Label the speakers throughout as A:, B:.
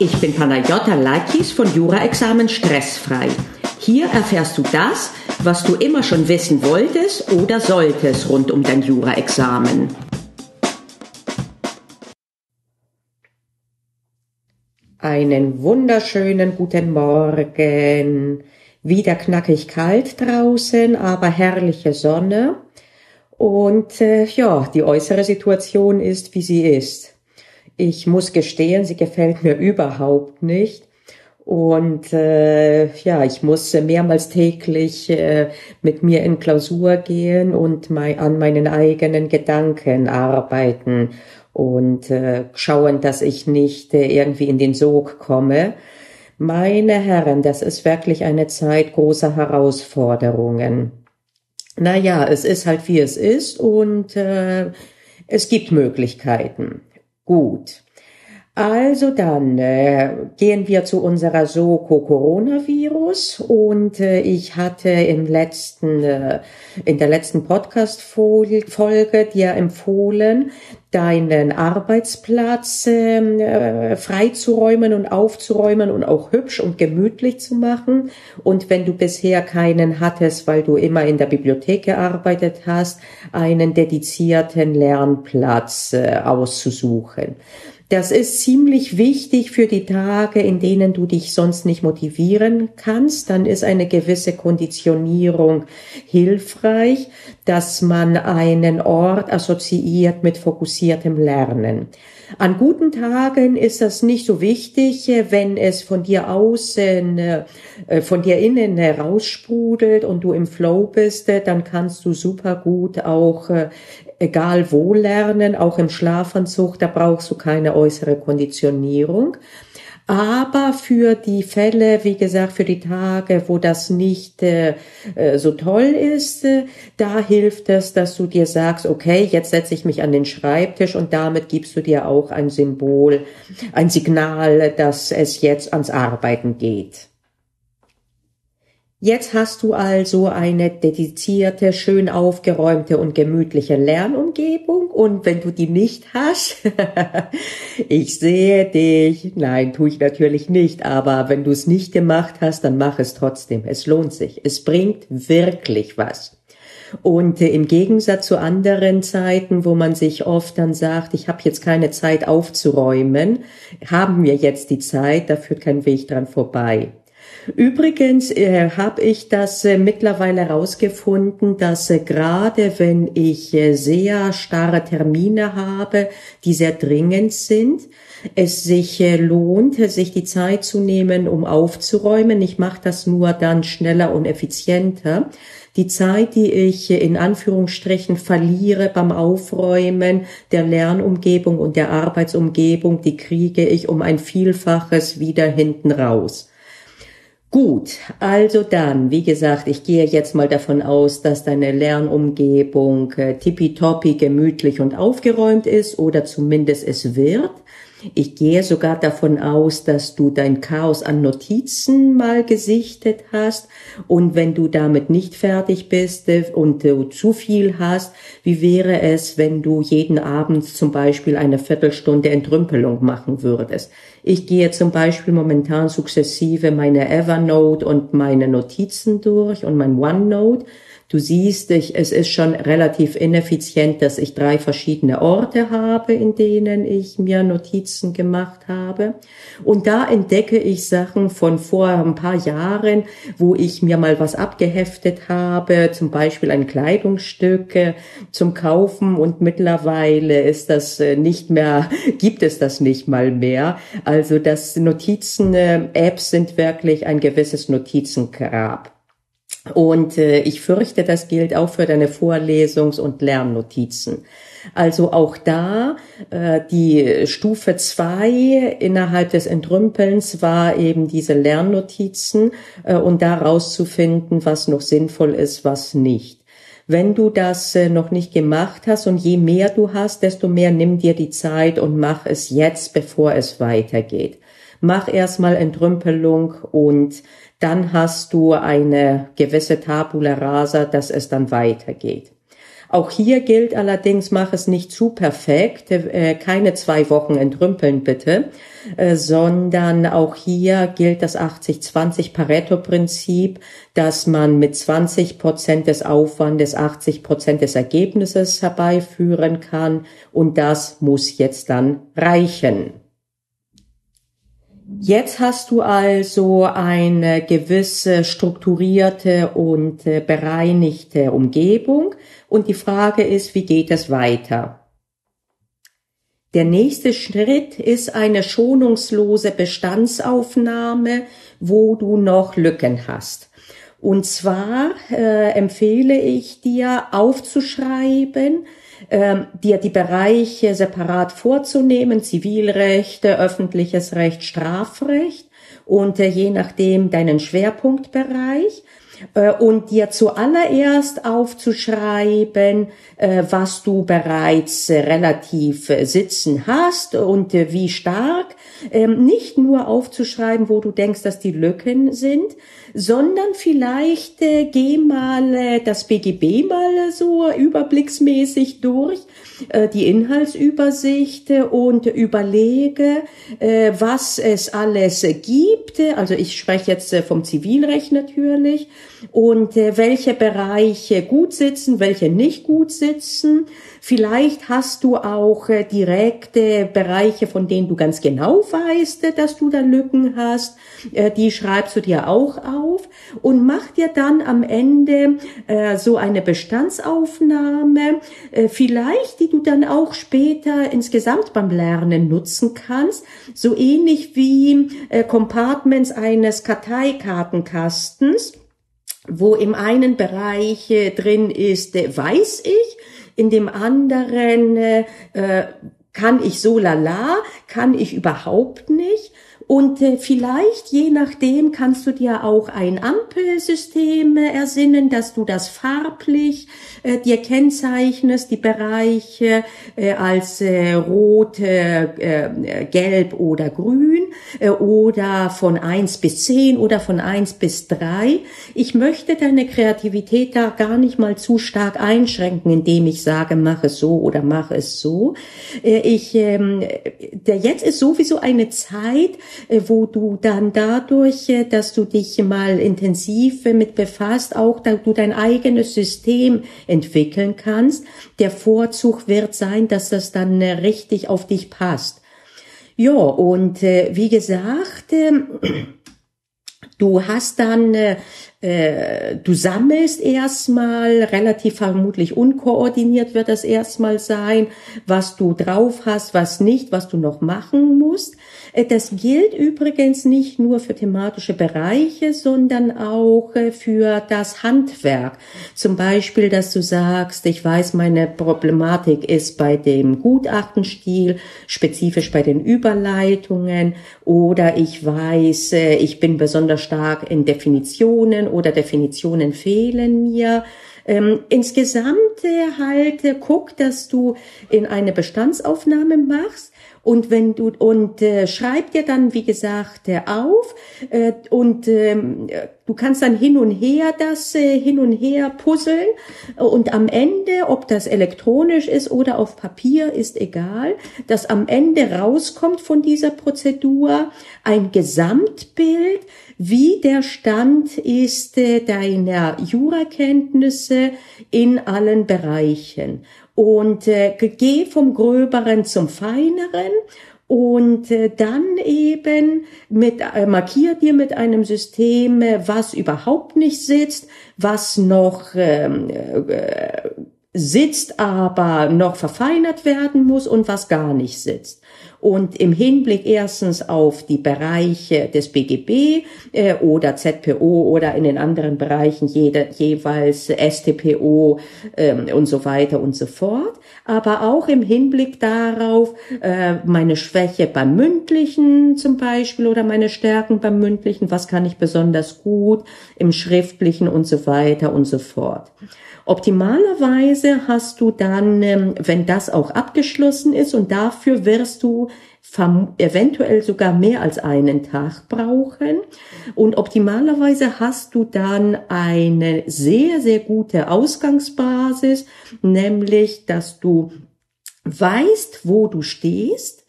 A: Ich bin Panayota Lakis von Jura-Examen Stressfrei. Hier erfährst du das, was du immer schon wissen wolltest oder solltest rund um dein Jura-Examen. Einen wunderschönen guten Morgen. Wieder knackig kalt draußen, aber herrliche Sonne. Und äh, ja, die äußere Situation ist, wie sie ist. Ich muss gestehen, sie gefällt mir überhaupt nicht. Und äh, ja, ich muss mehrmals täglich äh, mit mir in Klausur gehen und mein, an meinen eigenen Gedanken arbeiten und äh, schauen, dass ich nicht äh, irgendwie in den Sog komme. Meine Herren, das ist wirklich eine Zeit großer Herausforderungen. Naja, es ist halt wie es ist und äh, es gibt Möglichkeiten. Gut. Also dann äh, gehen wir zu unserer Soko Coronavirus und äh, ich hatte im letzten äh, in der letzten Podcast Folge dir empfohlen, deinen Arbeitsplatz ähm, äh, freizuräumen und aufzuräumen und auch hübsch und gemütlich zu machen und wenn du bisher keinen hattest, weil du immer in der Bibliothek gearbeitet hast, einen dedizierten Lernplatz äh, auszusuchen. Das ist ziemlich wichtig für die Tage, in denen du dich sonst nicht motivieren kannst. Dann ist eine gewisse Konditionierung hilfreich, dass man einen Ort assoziiert mit fokussiertem Lernen. An guten Tagen ist das nicht so wichtig, wenn es von dir außen, äh, von dir innen heraussprudelt und du im Flow bist, dann kannst du super gut auch äh, egal wo lernen, auch im Schlafanzug, da brauchst du keine äußere Konditionierung. Aber für die Fälle, wie gesagt, für die Tage, wo das nicht äh, äh, so toll ist, äh, da hilft es, dass du dir sagst, okay, jetzt setze ich mich an den Schreibtisch und damit gibst du dir auch ein Symbol, ein Signal, dass es jetzt ans Arbeiten geht. Jetzt hast du also eine dedizierte, schön aufgeräumte und gemütliche Lernumgebung und wenn du die nicht hast, ich sehe dich, nein, tue ich natürlich nicht, aber wenn du es nicht gemacht hast, dann mach es trotzdem. Es lohnt sich. Es bringt wirklich was. Und äh, im Gegensatz zu anderen Zeiten, wo man sich oft dann sagt, ich habe jetzt keine Zeit aufzuräumen, haben wir jetzt die Zeit, da führt kein Weg dran vorbei. Übrigens äh, habe ich das äh, mittlerweile herausgefunden, dass äh, gerade wenn ich äh, sehr starre Termine habe, die sehr dringend sind, es sich äh, lohnt, sich die Zeit zu nehmen, um aufzuräumen. Ich mache das nur dann schneller und effizienter. Die Zeit, die ich äh, in Anführungsstrichen verliere beim Aufräumen der Lernumgebung und der Arbeitsumgebung, die kriege ich um ein Vielfaches wieder hinten raus. Gut, also dann, wie gesagt, ich gehe jetzt mal davon aus, dass deine Lernumgebung äh, tippitoppi gemütlich und aufgeräumt ist oder zumindest es wird. Ich gehe sogar davon aus, dass du dein Chaos an Notizen mal gesichtet hast und wenn du damit nicht fertig bist äh, und du zu viel hast, wie wäre es, wenn du jeden Abend zum Beispiel eine Viertelstunde Entrümpelung machen würdest? Ich gehe zum Beispiel momentan sukzessive meine Evernote und meine Notizen durch und mein OneNote Du siehst, ich, es ist schon relativ ineffizient, dass ich drei verschiedene Orte habe, in denen ich mir Notizen gemacht habe. Und da entdecke ich Sachen von vor ein paar Jahren, wo ich mir mal was abgeheftet habe, zum Beispiel ein Kleidungsstück äh, zum Kaufen und mittlerweile ist das äh, nicht mehr, gibt es das nicht mal mehr. Also das Notizen-Apps sind wirklich ein gewisses Notizengrab. Und äh, ich fürchte, das gilt auch für deine Vorlesungs- und Lernnotizen. Also auch da äh, die Stufe zwei innerhalb des Entrümpelns war eben diese Lernnotizen äh, und da rauszufinden, was noch sinnvoll ist, was nicht. Wenn du das äh, noch nicht gemacht hast und je mehr du hast, desto mehr nimm dir die Zeit und mach es jetzt, bevor es weitergeht. Mach erstmal Entrümpelung und dann hast du eine gewisse Tabula rasa, dass es dann weitergeht. Auch hier gilt allerdings, mach es nicht zu perfekt, äh, keine zwei Wochen entrümpeln bitte, äh, sondern auch hier gilt das 80-20 Pareto-Prinzip, dass man mit 20 Prozent des Aufwandes 80 Prozent des Ergebnisses herbeiführen kann und das muss jetzt dann reichen. Jetzt hast du also eine gewisse strukturierte und äh, bereinigte Umgebung und die Frage ist, wie geht es weiter? Der nächste Schritt ist eine schonungslose Bestandsaufnahme, wo du noch Lücken hast. Und zwar äh, empfehle ich dir aufzuschreiben, ähm, dir die Bereiche separat vorzunehmen, Zivilrecht, öffentliches Recht, Strafrecht und äh, je nachdem deinen Schwerpunktbereich äh, und dir zuallererst aufzuschreiben, äh, was du bereits relativ sitzen hast und wie stark. Ähm, nicht nur aufzuschreiben, wo du denkst, dass die Lücken sind, sondern vielleicht äh, geh mal äh, das BGB mal so überblicksmäßig durch, äh, die Inhaltsübersicht und überlege, äh, was es alles gibt. Also ich spreche jetzt äh, vom Zivilrecht natürlich und äh, welche Bereiche gut sitzen, welche nicht gut sitzen. Vielleicht hast du auch direkte Bereiche, von denen du ganz genau weißt, dass du da Lücken hast. Die schreibst du dir auch auf und mach dir dann am Ende äh, so eine Bestandsaufnahme, äh, vielleicht die du dann auch später insgesamt beim Lernen nutzen kannst, so ähnlich wie äh, Compartments eines Karteikartenkastens wo im einen Bereich äh, drin ist, äh, weiß ich, in dem anderen äh, kann ich so lala, kann ich überhaupt nicht. Und äh, vielleicht, je nachdem, kannst du dir auch ein Ampelsystem äh, ersinnen, dass du das farblich äh, dir kennzeichnest, die Bereiche äh, als äh, rot, äh, gelb oder grün oder von eins bis zehn oder von eins bis drei. Ich möchte deine Kreativität da gar nicht mal zu stark einschränken, indem ich sage, mach es so oder mach es so. Äh, ich, ähm, der jetzt ist sowieso eine Zeit, äh, wo du dann dadurch, äh, dass du dich mal intensiv mit befasst, auch da du dein eigenes System entwickeln kannst. Der Vorzug wird sein, dass das dann äh, richtig auf dich passt. Ja, und äh, wie gesagt, äh, du hast dann äh, äh, du sammelst erstmal, relativ vermutlich unkoordiniert wird das erstmal sein, was du drauf hast, was nicht, was du noch machen musst. Äh, das gilt übrigens nicht nur für thematische Bereiche, sondern auch äh, für das Handwerk. Zum Beispiel, dass du sagst, ich weiß, meine Problematik ist bei dem Gutachtenstil, spezifisch bei den Überleitungen, oder ich weiß, ich bin besonders stark in Definitionen oder Definitionen fehlen mir. Ähm, insgesamt äh, halt äh, guck, dass du in eine Bestandsaufnahme machst und wenn du und äh, schreib dir dann wie gesagt äh, auf äh, und ähm, du kannst dann hin und her das äh, hin und her puzzeln und am Ende, ob das elektronisch ist oder auf Papier, ist egal, dass am Ende rauskommt von dieser Prozedur ein Gesamtbild, wie der Stand ist äh, deiner Jurakenntnisse in allen Bereichen. Und äh, geh vom Gröberen zum Feineren und äh, dann eben mit äh, markier dir mit einem System, äh, was überhaupt nicht sitzt, was noch ähm, äh, sitzt, aber noch verfeinert werden muss und was gar nicht sitzt. Und im Hinblick erstens auf die Bereiche des BGB äh, oder ZPO oder in den anderen Bereichen jede, jeweils STPO ähm, und so weiter und so fort, aber auch im Hinblick darauf, äh, meine Schwäche beim Mündlichen zum Beispiel oder meine Stärken beim Mündlichen, was kann ich besonders gut im Schriftlichen und so weiter und so fort. Optimalerweise hast du dann, ähm, wenn das auch abgeschlossen ist und dafür wirst du eventuell sogar mehr als einen Tag brauchen. Und optimalerweise hast du dann eine sehr, sehr gute Ausgangsbasis, nämlich, dass du weißt, wo du stehst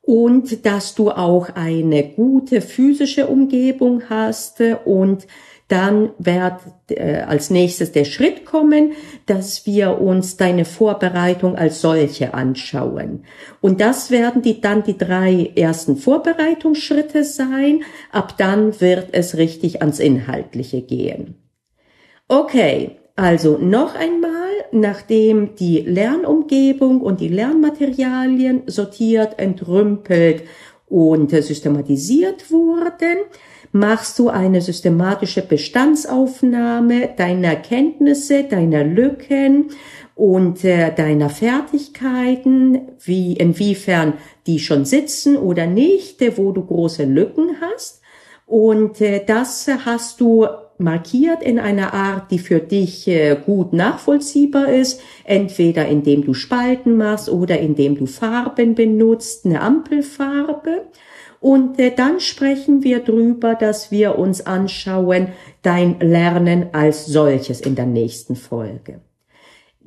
A: und dass du auch eine gute physische Umgebung hast und dann wird äh, als nächstes der Schritt kommen, dass wir uns deine Vorbereitung als solche anschauen. Und das werden die dann die drei ersten Vorbereitungsschritte sein. Ab dann wird es richtig ans Inhaltliche gehen. Okay, also noch einmal, nachdem die Lernumgebung und die Lernmaterialien sortiert, entrümpelt und systematisiert wurden, machst du eine systematische Bestandsaufnahme deiner Kenntnisse, deiner Lücken und äh, deiner Fertigkeiten, wie inwiefern die schon sitzen oder nicht, äh, wo du große Lücken hast. Und äh, das hast du markiert in einer Art, die für dich äh, gut nachvollziehbar ist, entweder indem du Spalten machst oder indem du Farben benutzt, eine Ampelfarbe. Und äh, dann sprechen wir drüber, dass wir uns anschauen, dein Lernen als solches in der nächsten Folge.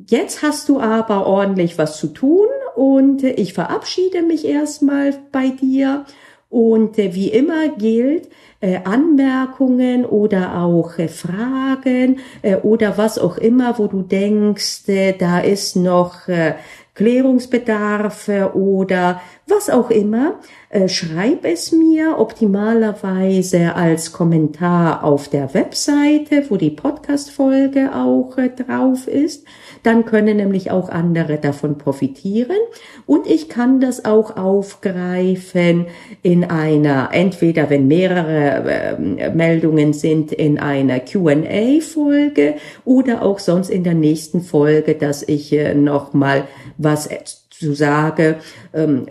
A: Jetzt hast du aber ordentlich was zu tun und äh, ich verabschiede mich erstmal bei dir. Und wie immer gilt, äh, Anmerkungen oder auch äh, Fragen äh, oder was auch immer, wo du denkst, äh, da ist noch äh, Klärungsbedarf oder was auch immer, äh, schreib es mir optimalerweise als Kommentar auf der Webseite, wo die Podcast-Folge auch äh, drauf ist. Dann können nämlich auch andere davon profitieren. Und ich kann das auch aufgreifen in einer, entweder wenn mehrere äh, Meldungen sind, in einer Q&A-Folge oder auch sonst in der nächsten Folge, dass ich äh, nochmal was zu sage, ähm,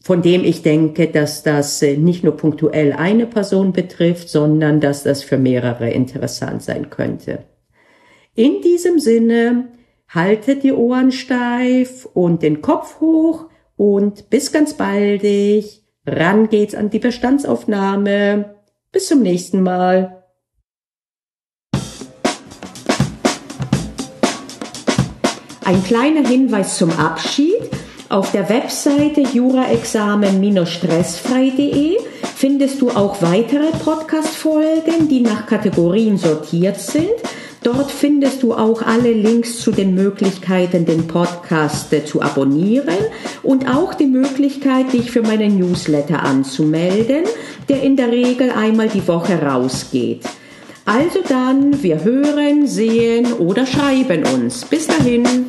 A: von dem ich denke, dass das äh, nicht nur punktuell eine Person betrifft, sondern dass das für mehrere interessant sein könnte. In diesem Sinne, haltet die Ohren steif und den Kopf hoch und bis ganz baldig. Ran geht's an die Bestandsaufnahme. Bis zum nächsten Mal. Ein kleiner Hinweis zum Abschied. Auf der Webseite juraexamen-stressfrei.de findest du auch weitere Podcast-Folgen, die nach Kategorien sortiert sind. Dort findest du auch alle Links zu den Möglichkeiten, den Podcast zu abonnieren und auch die Möglichkeit, dich für meinen Newsletter anzumelden, der in der Regel einmal die Woche rausgeht. Also dann, wir hören, sehen oder schreiben uns. Bis dahin.